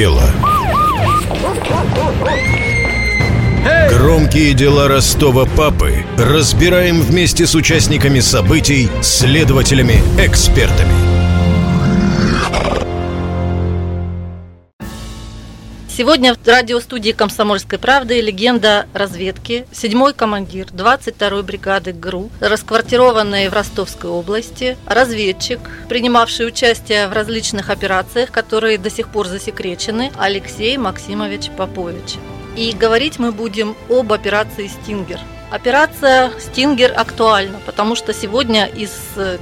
дело. Громкие дела Ростова папы разбираем вместе с участниками событий, следователями, экспертами. Сегодня в радиостудии «Комсомольской правды» легенда разведки, седьмой командир 22-й бригады ГРУ, расквартированный в Ростовской области, разведчик, принимавший участие в различных операциях, которые до сих пор засекречены, Алексей Максимович Попович. И говорить мы будем об операции «Стингер». Операция «Стингер» актуальна, потому что сегодня из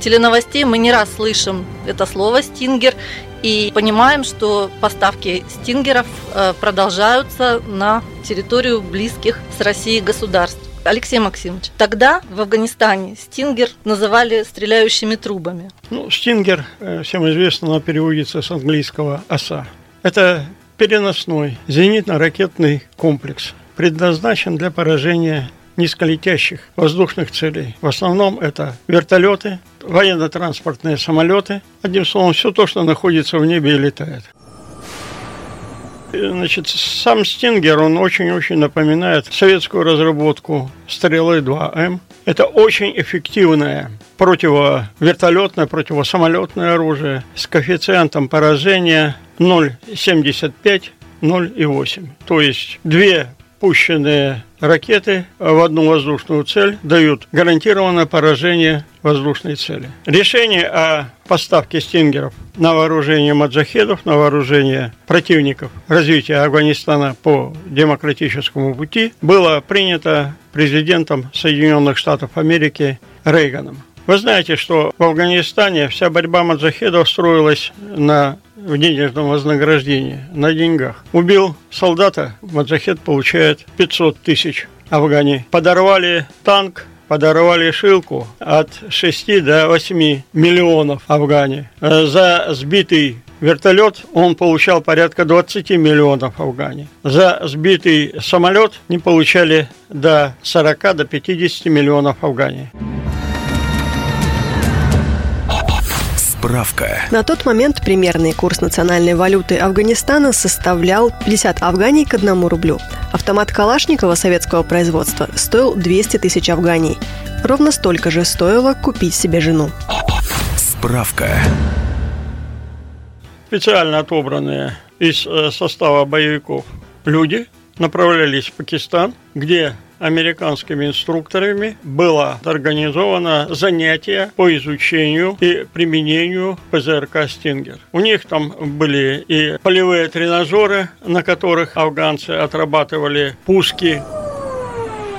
теленовостей мы не раз слышим это слово «Стингер» и понимаем, что поставки «Стингеров» э, продолжаются на территорию близких с Россией государств. Алексей Максимович, тогда в Афганистане «Стингер» называли стреляющими трубами. Ну, «Стингер», э, всем известно, оно переводится с английского «оса». Это переносной зенитно-ракетный комплекс, предназначен для поражения низколетящих воздушных целей. В основном это вертолеты, военно-транспортные самолеты. Одним словом, все то, что находится в небе и летает. Значит, сам Стингер, он очень-очень напоминает советскую разработку стрелы 2М. Это очень эффективное противовертолетное, противосамолетное оружие с коэффициентом поражения 0,75 0,8. То есть две пущенные ракеты в одну воздушную цель дают гарантированное поражение воздушной цели. Решение о поставке стингеров на вооружение маджахедов, на вооружение противников развития Афганистана по демократическому пути было принято президентом Соединенных Штатов Америки Рейганом. Вы знаете, что в Афганистане вся борьба маджахедов строилась на в денежном вознаграждении, на деньгах. Убил солдата, маджахед получает 500 тысяч Афгани. Подорвали танк, подорвали шилку от 6 до 8 миллионов Афгани. За сбитый вертолет он получал порядка 20 миллионов Афгани. За сбитый самолет не получали до 40 до 50 миллионов Афгани. Справка. На тот момент примерный курс национальной валюты Афганистана составлял 50 афганей к 1 рублю. Автомат Калашникова советского производства стоил 200 тысяч афганей. Ровно столько же стоило купить себе жену. Справка. Специально отобранные из э, состава боевиков люди направлялись в Пакистан, где американскими инструкторами было организовано занятие по изучению и применению ПЗРК «Стингер». У них там были и полевые тренажеры, на которых афганцы отрабатывали пуски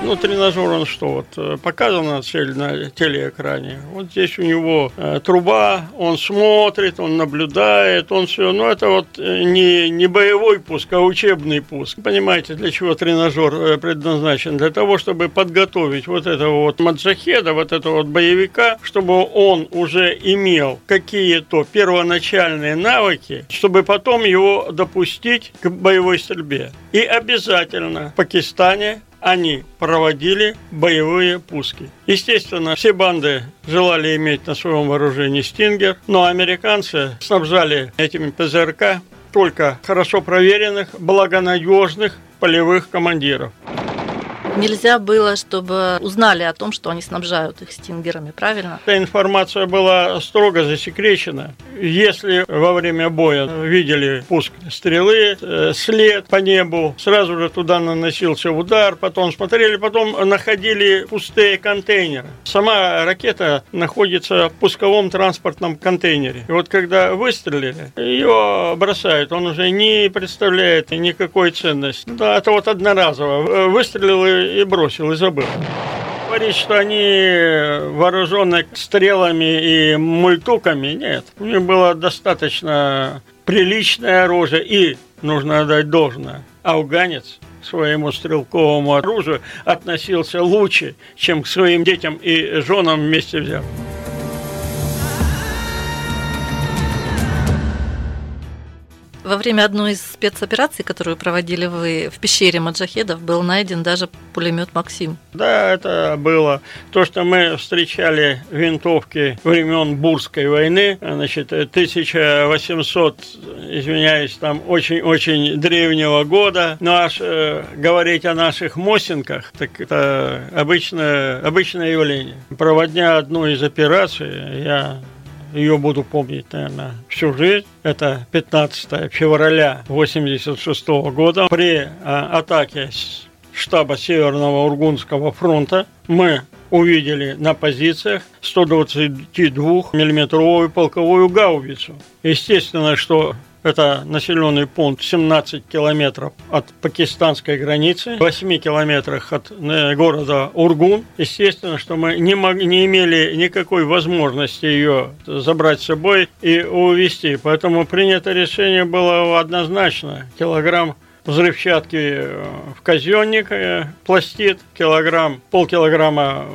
ну, тренажер, он что, вот э, показана цель на телеэкране. Вот здесь у него э, труба, он смотрит, он наблюдает, он все. Но это вот э, не, не боевой пуск, а учебный пуск. Понимаете, для чего тренажер э, предназначен? Для того, чтобы подготовить вот этого вот маджахеда, вот этого вот боевика, чтобы он уже имел какие-то первоначальные навыки, чтобы потом его допустить к боевой стрельбе. И обязательно в Пакистане они проводили боевые пуски. Естественно, все банды желали иметь на своем вооружении «Стингер», но американцы снабжали этими ПЗРК только хорошо проверенных, благонадежных полевых командиров. Нельзя было, чтобы узнали о том, что они снабжают их стингерами, правильно? Эта информация была строго засекречена. Если во время боя видели пуск стрелы, э, след по небу, сразу же туда наносился удар, потом смотрели, потом находили пустые контейнеры. Сама ракета находится в пусковом транспортном контейнере. И вот когда выстрелили, ее бросают, он уже не представляет никакой ценности. Да, это вот одноразово. Выстрелил и бросил, и забыл говорить, что они вооружены стрелами и мультуками, нет. У них было достаточно приличное оружие и, нужно отдать должное, афганец своему стрелковому оружию относился лучше, чем к своим детям и женам вместе взяв. Во время одной из спецопераций, которую проводили вы в пещере Маджахедов, был найден даже пулемет «Максим». Да, это было то, что мы встречали винтовки времен Бурской войны, значит, 1800 извиняюсь, там очень-очень древнего года. Но аж э, говорить о наших Мосинках, так это обычное, обычное явление. Проводня одну из операций, я ее буду помнить, наверное, всю жизнь. Это 15 февраля 86 года. При а, атаке штаба Северного Ургунского фронта мы увидели на позициях 122 миллиметровую полковую гаубицу. Естественно, что это населенный пункт 17 километров от пакистанской границы, 8 километрах от э, города Ургун. Естественно, что мы не, мог, не имели никакой возможности ее забрать с собой и увезти. Поэтому принято решение было однозначно. Килограмм взрывчатки э, в казенник, э, пластит, килограмм, полкилограмма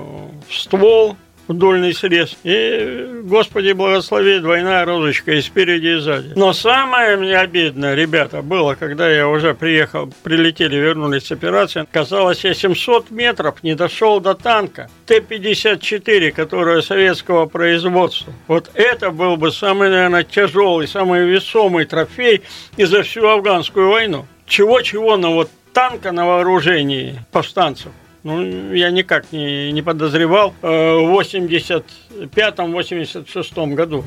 в ствол, дольный срез. И, Господи, благослови, двойная розочка и спереди, и сзади. Но самое мне обидно, ребята, было, когда я уже приехал, прилетели, вернулись с операции, казалось, я 700 метров не дошел до танка. Т-54, которая советского производства. Вот это был бы самый, наверное, тяжелый, самый весомый трофей и за всю афганскую войну. Чего-чего, но вот танка на вооружении повстанцев ну, я никак не, не подозревал э, в 85-86 году.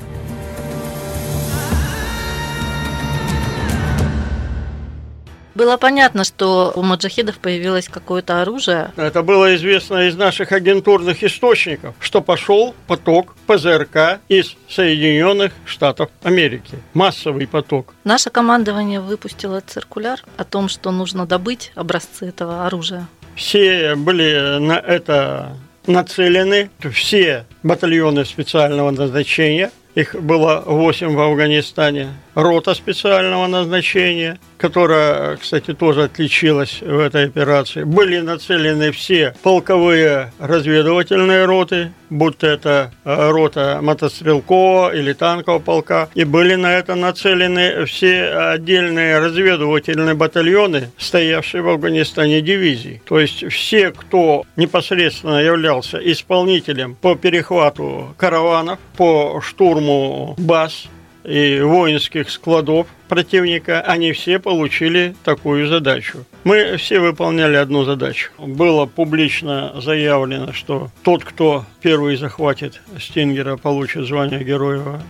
Было понятно, что у маджахидов появилось какое-то оружие. Это было известно из наших агентурных источников, что пошел поток ПЗРК из Соединенных Штатов Америки. Массовый поток. Наше командование выпустило циркуляр о том, что нужно добыть образцы этого оружия все были на это нацелены, все батальоны специального назначения, их было 8 в Афганистане, рота специального назначения, которая, кстати, тоже отличилась в этой операции. Были нацелены все полковые разведывательные роты, будто это э, рота мотострелкового или танкового полка, и были на это нацелены все отдельные разведывательные батальоны, стоявшие в Афганистане дивизии. То есть все, кто непосредственно являлся исполнителем по перехвату караванов, по штурму баз, и воинских складов противника, они все получили такую задачу. Мы все выполняли одну задачу. Было публично заявлено, что тот, кто первый захватит Стингера, получит звание Героя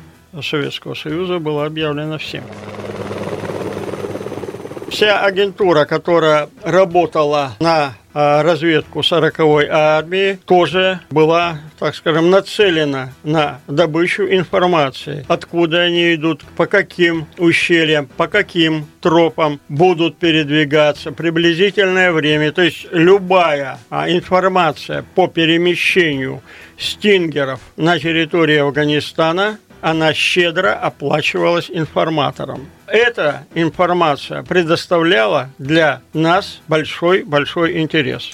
Советского Союза, было объявлено всем. Вся агентура, которая работала на а, разведку 40-й армии тоже была, так скажем, нацелена на добычу информации, откуда они идут, по каким ущельям, по каким тропам будут передвигаться, приблизительное время. То есть любая а, информация по перемещению стингеров на территории Афганистана она щедро оплачивалась информатором. Эта информация предоставляла для нас большой-большой интерес.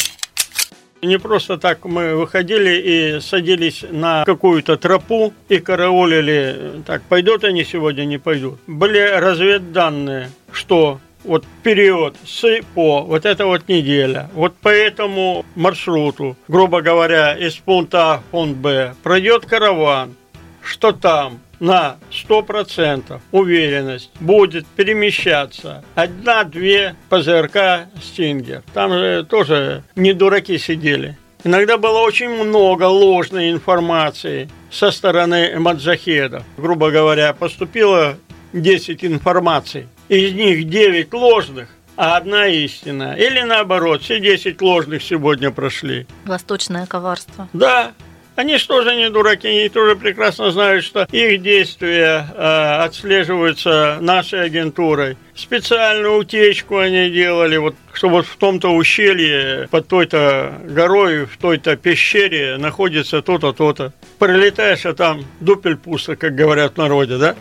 Не просто так мы выходили и садились на какую-то тропу и караулили, так, пойдут они сегодня, не пойдут. Были разведданные, что вот период с по, вот это вот неделя, вот по этому маршруту, грубо говоря, из пункта А в пункт Б, пройдет караван, что там на 100% уверенность будет перемещаться одна-две ПЗРК «Стингер». Там же тоже не дураки сидели. Иногда было очень много ложной информации со стороны маджахедов. Грубо говоря, поступило 10 информаций. Из них 9 ложных, а одна истина. Или наоборот, все 10 ложных сегодня прошли. Восточное коварство. Да, они же не дураки, они тоже прекрасно знают, что их действия э, отслеживаются нашей агентурой. Специальную утечку они делали, вот, что вот в том-то ущелье, под той-то горой, в той-то пещере находится то-то, то-то. Прилетаешь, а там дупель пусто, как говорят в народе, да?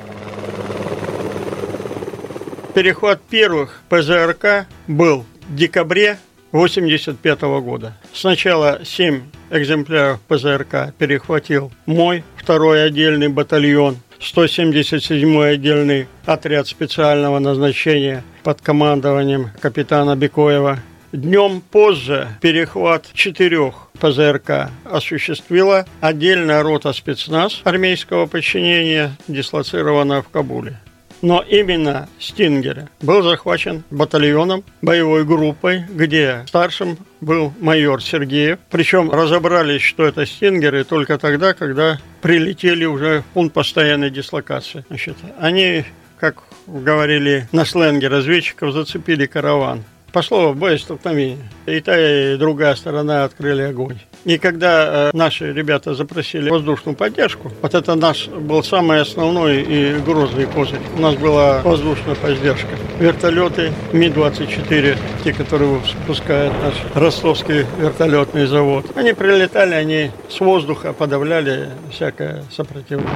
Перехват первых ПЗРК был в декабре 1985 года. Сначала 7 экземпляров ПЗРК перехватил мой второй отдельный батальон, 177-й отдельный отряд специального назначения под командованием капитана Бекоева. Днем позже перехват четырех ПЗРК осуществила отдельная рота спецназ армейского подчинения, дислоцированная в Кабуле. Но именно Стингер был захвачен батальоном, боевой группой, где старшим был майор Сергеев. Причем разобрались, что это Стингеры только тогда, когда прилетели уже в пункт постоянной дислокации. Значит, они, как говорили на сленге разведчиков, зацепили караван. Пошло боестолкновение. И та, и другая сторона открыли огонь. И когда э, наши ребята запросили воздушную поддержку, вот это наш был самый основной и грозный козырь. У нас была воздушная поддержка. Вертолеты Ми-24, те, которые выпускает наш ростовский вертолетный завод. Они прилетали, они с воздуха подавляли всякое сопротивление.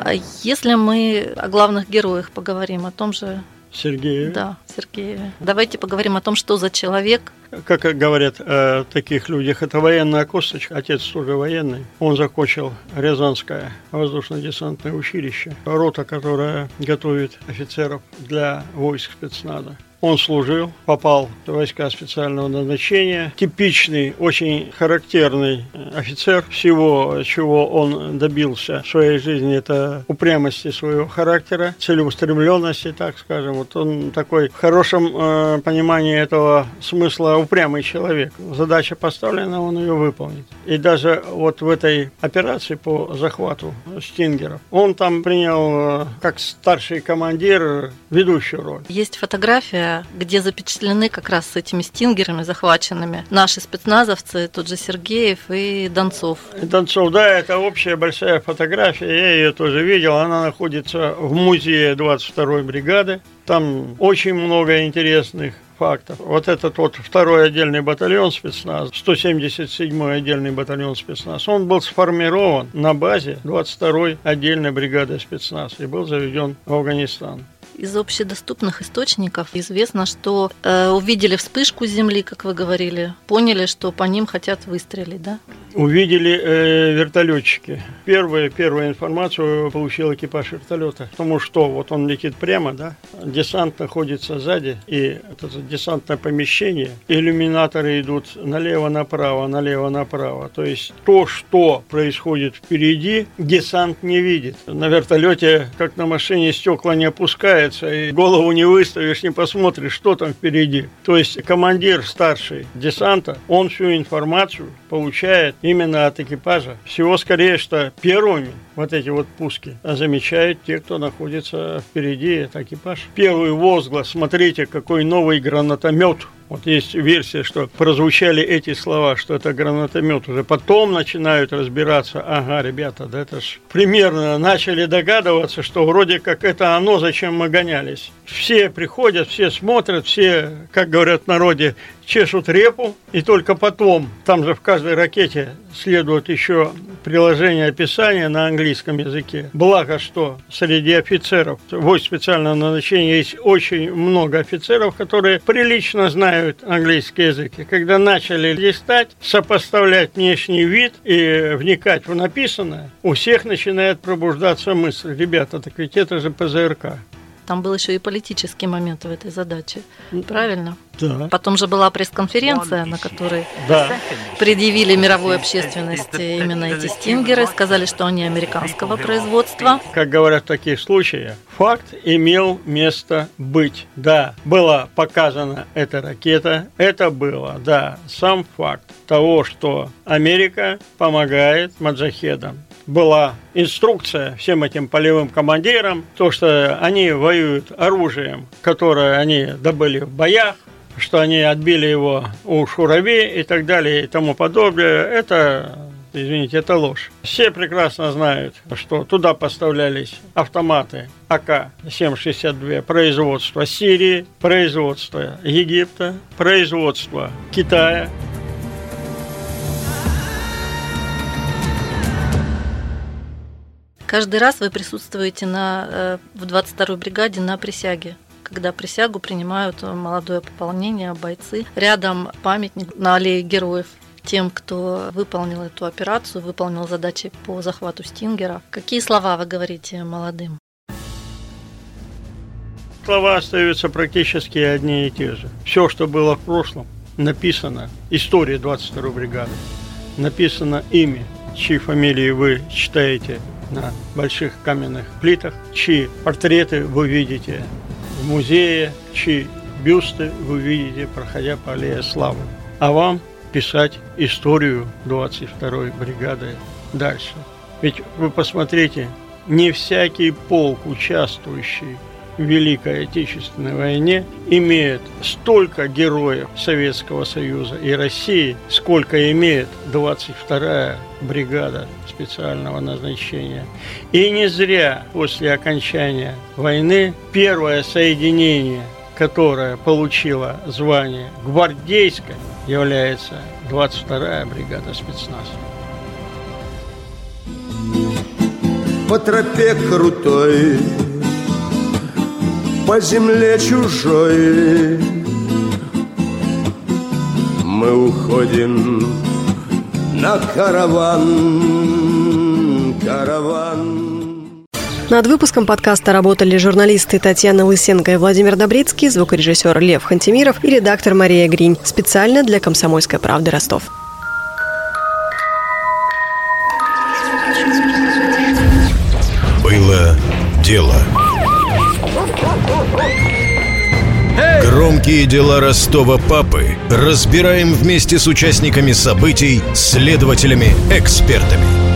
А если мы о главных героях поговорим, о том же Сергееве. Да, Сергееве. Давайте поговорим о том, что за человек. Как говорят о таких людях, это военная косточка. Отец тоже военный. Он закончил Рязанское воздушно-десантное училище. Рота, которая готовит офицеров для войск спецназа. Он служил, попал в войска специального назначения. Типичный, очень характерный офицер. Всего, чего он добился в своей жизни, это упрямости своего характера, целеустремленности, так скажем. Вот он такой в хорошем э, понимании этого смысла упрямый человек. Задача поставлена, он ее выполнит. И даже вот в этой операции по захвату Стингеров, он там принял э, как старший командир ведущую роль. Есть фотография где запечатлены как раз с этими стингерами захваченными наши спецназовцы, тот же Сергеев и Донцов. Донцов, да, это общая большая фотография, я ее тоже видел, она находится в музее 22-й бригады. Там очень много интересных фактов. Вот этот вот второй отдельный батальон спецназ, 177-й отдельный батальон спецназ, он был сформирован на базе 22-й отдельной бригады спецназ и был заведен в Афганистан. Из общедоступных источников известно, что э, увидели вспышку Земли, как вы говорили, поняли, что по ним хотят выстрелить, да? Увидели э, вертолетчики. Первую, первую информацию получил экипаж вертолета. Потому что вот он летит прямо, да, десант находится сзади, и это десантное помещение, иллюминаторы идут налево-направо, налево-направо. То есть то, что происходит впереди, десант не видит. На вертолете, как на машине, стекла не опускают, теряется, и голову не выставишь, не посмотришь, что там впереди. То есть командир старший десанта, он всю информацию получает именно от экипажа. Всего скорее, что первыми вот эти вот пуски замечают те, кто находится впереди, это экипаж. Первый возглас, смотрите, какой новый гранатомет вот есть версия, что прозвучали эти слова, что это гранатомет. Уже потом начинают разбираться, ага, ребята, да это ж примерно начали догадываться, что вроде как это оно, зачем мы гонялись. Все приходят, все смотрят, все, как говорят в народе, чешут репу, и только потом, там же в каждой ракете следует еще приложение описания на английском языке. Благо, что среди офицеров войск специального назначения есть очень много офицеров, которые прилично знают английский язык. И когда начали листать, сопоставлять внешний вид и вникать в написанное, у всех начинает пробуждаться мысль, ребята, так ведь это же ПЗРК. Там был еще и политический момент в этой задаче. Правильно? Да. Потом же была пресс-конференция, на которой да. предъявили мировой общественности именно эти стингеры, сказали, что они американского производства. Как говорят в таких случаях, факт имел место быть. Да, была показана эта ракета, это было, да, сам факт того, что Америка помогает маджахедам была инструкция всем этим полевым командирам, то, что они воюют оружием, которое они добыли в боях, что они отбили его у Шурави и так далее и тому подобное, это извините, это ложь. Все прекрасно знают, что туда поставлялись автоматы АК-762 производства Сирии, производства Египта, производства Китая, Каждый раз вы присутствуете на, э, в 22-й бригаде на присяге когда присягу принимают молодое пополнение, бойцы. Рядом памятник на аллее героев тем, кто выполнил эту операцию, выполнил задачи по захвату Стингера. Какие слова вы говорите молодым? Слова остаются практически одни и те же. Все, что было в прошлом, написано. История 22-й бригады. Написано ими, чьи фамилии вы читаете на больших каменных плитах, чьи портреты вы видите в музее, чьи бюсты вы видите, проходя по аллее славы. А вам писать историю 22-й бригады дальше. Ведь вы посмотрите, не всякий полк, участвующий Великой Отечественной войне, имеет столько героев Советского Союза и России, сколько имеет 22-я бригада специального назначения. И не зря после окончания войны первое соединение, которое получило звание гвардейское, является 22-я бригада спецназа. По тропе крутой по земле чужой Мы уходим на караван, караван. Над выпуском подкаста работали журналисты Татьяна Лысенко и Владимир Добрицкий, звукорежиссер Лев Хантимиров и редактор Мария Гринь. Специально для «Комсомольской правды» Ростов. Было дело. Громкие дела Ростова папы разбираем вместе с участниками событий, следователями, экспертами.